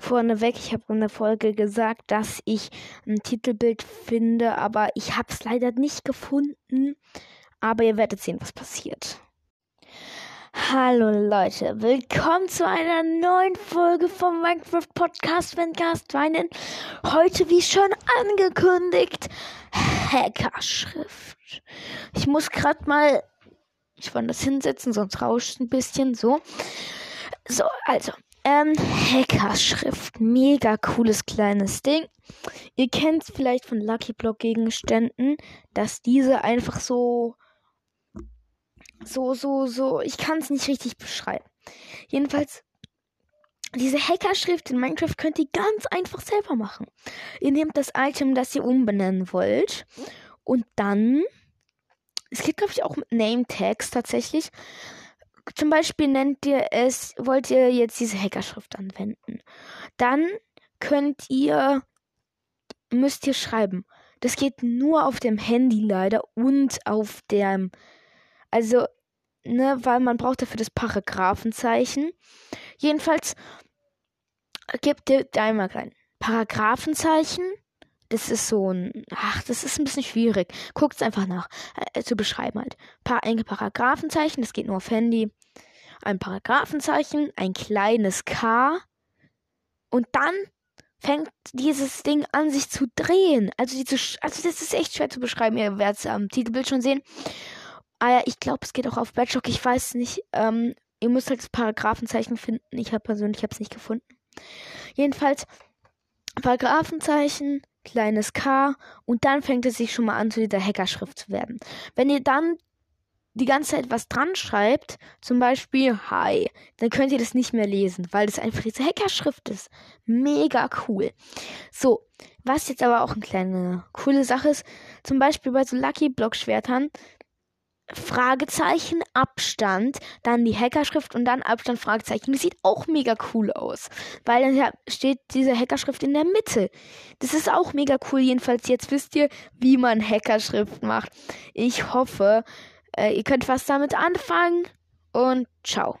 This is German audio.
vorneweg, ich habe in der Folge gesagt, dass ich ein Titelbild finde, aber ich habe es leider nicht gefunden. Aber ihr werdet sehen, was passiert. Hallo Leute, willkommen zu einer neuen Folge vom Minecraft Podcast Fancast Weinen. Heute, wie schon angekündigt, Hackerschrift. Ich muss gerade mal, ich wollte das hinsetzen, sonst rauscht ein bisschen so. So, also, ähm, Hackerschrift. Mega cooles kleines Ding. Ihr kennt es vielleicht von Lucky Block Gegenständen, dass diese einfach so, so, so, so, ich kann es nicht richtig beschreiben. Jedenfalls, diese Hackerschrift in Minecraft könnt ihr ganz einfach selber machen. Ihr nehmt das Item, das ihr umbenennen wollt und dann, es geht glaube ich auch mit Name Tags tatsächlich, zum Beispiel nennt ihr es, wollt ihr jetzt diese Hackerschrift anwenden. Dann könnt ihr, müsst ihr schreiben. Das geht nur auf dem Handy leider und auf dem, also, ne, weil man braucht dafür das Paragraphenzeichen. Jedenfalls gebt ihr da einmal rein. Paragraphenzeichen das ist so ein, ach, das ist ein bisschen schwierig. Guckt es einfach nach, äh, zu beschreiben halt. Paar, ein Paragraphenzeichen, das geht nur auf Handy. Ein Paragraphenzeichen, ein kleines K. Und dann fängt dieses Ding an, sich zu drehen. Also, die also das ist echt schwer zu beschreiben. Ihr werdet es am Titelbild schon sehen. Ah ja, ich glaube, es geht auch auf Badlock. Ich weiß nicht. Ähm, ihr müsst halt das Paragraphenzeichen finden. Ich habe persönlich es nicht gefunden. Jedenfalls Paragraphenzeichen, kleines K und dann fängt es sich schon mal an, zu dieser Hackerschrift zu werden. Wenn ihr dann die ganze Zeit was dran schreibt, zum Beispiel Hi, dann könnt ihr das nicht mehr lesen, weil das einfach diese Hackerschrift ist. Mega cool. So, was jetzt aber auch eine kleine coole Sache ist, zum Beispiel bei so Lucky Block Schwertern, Fragezeichen, Abstand, dann die Hackerschrift und dann Abstand, Fragezeichen. Das sieht auch mega cool aus, weil dann steht diese Hackerschrift in der Mitte. Das ist auch mega cool. Jedenfalls jetzt wisst ihr, wie man Hackerschrift macht. Ich hoffe, äh, ihr könnt was damit anfangen und ciao.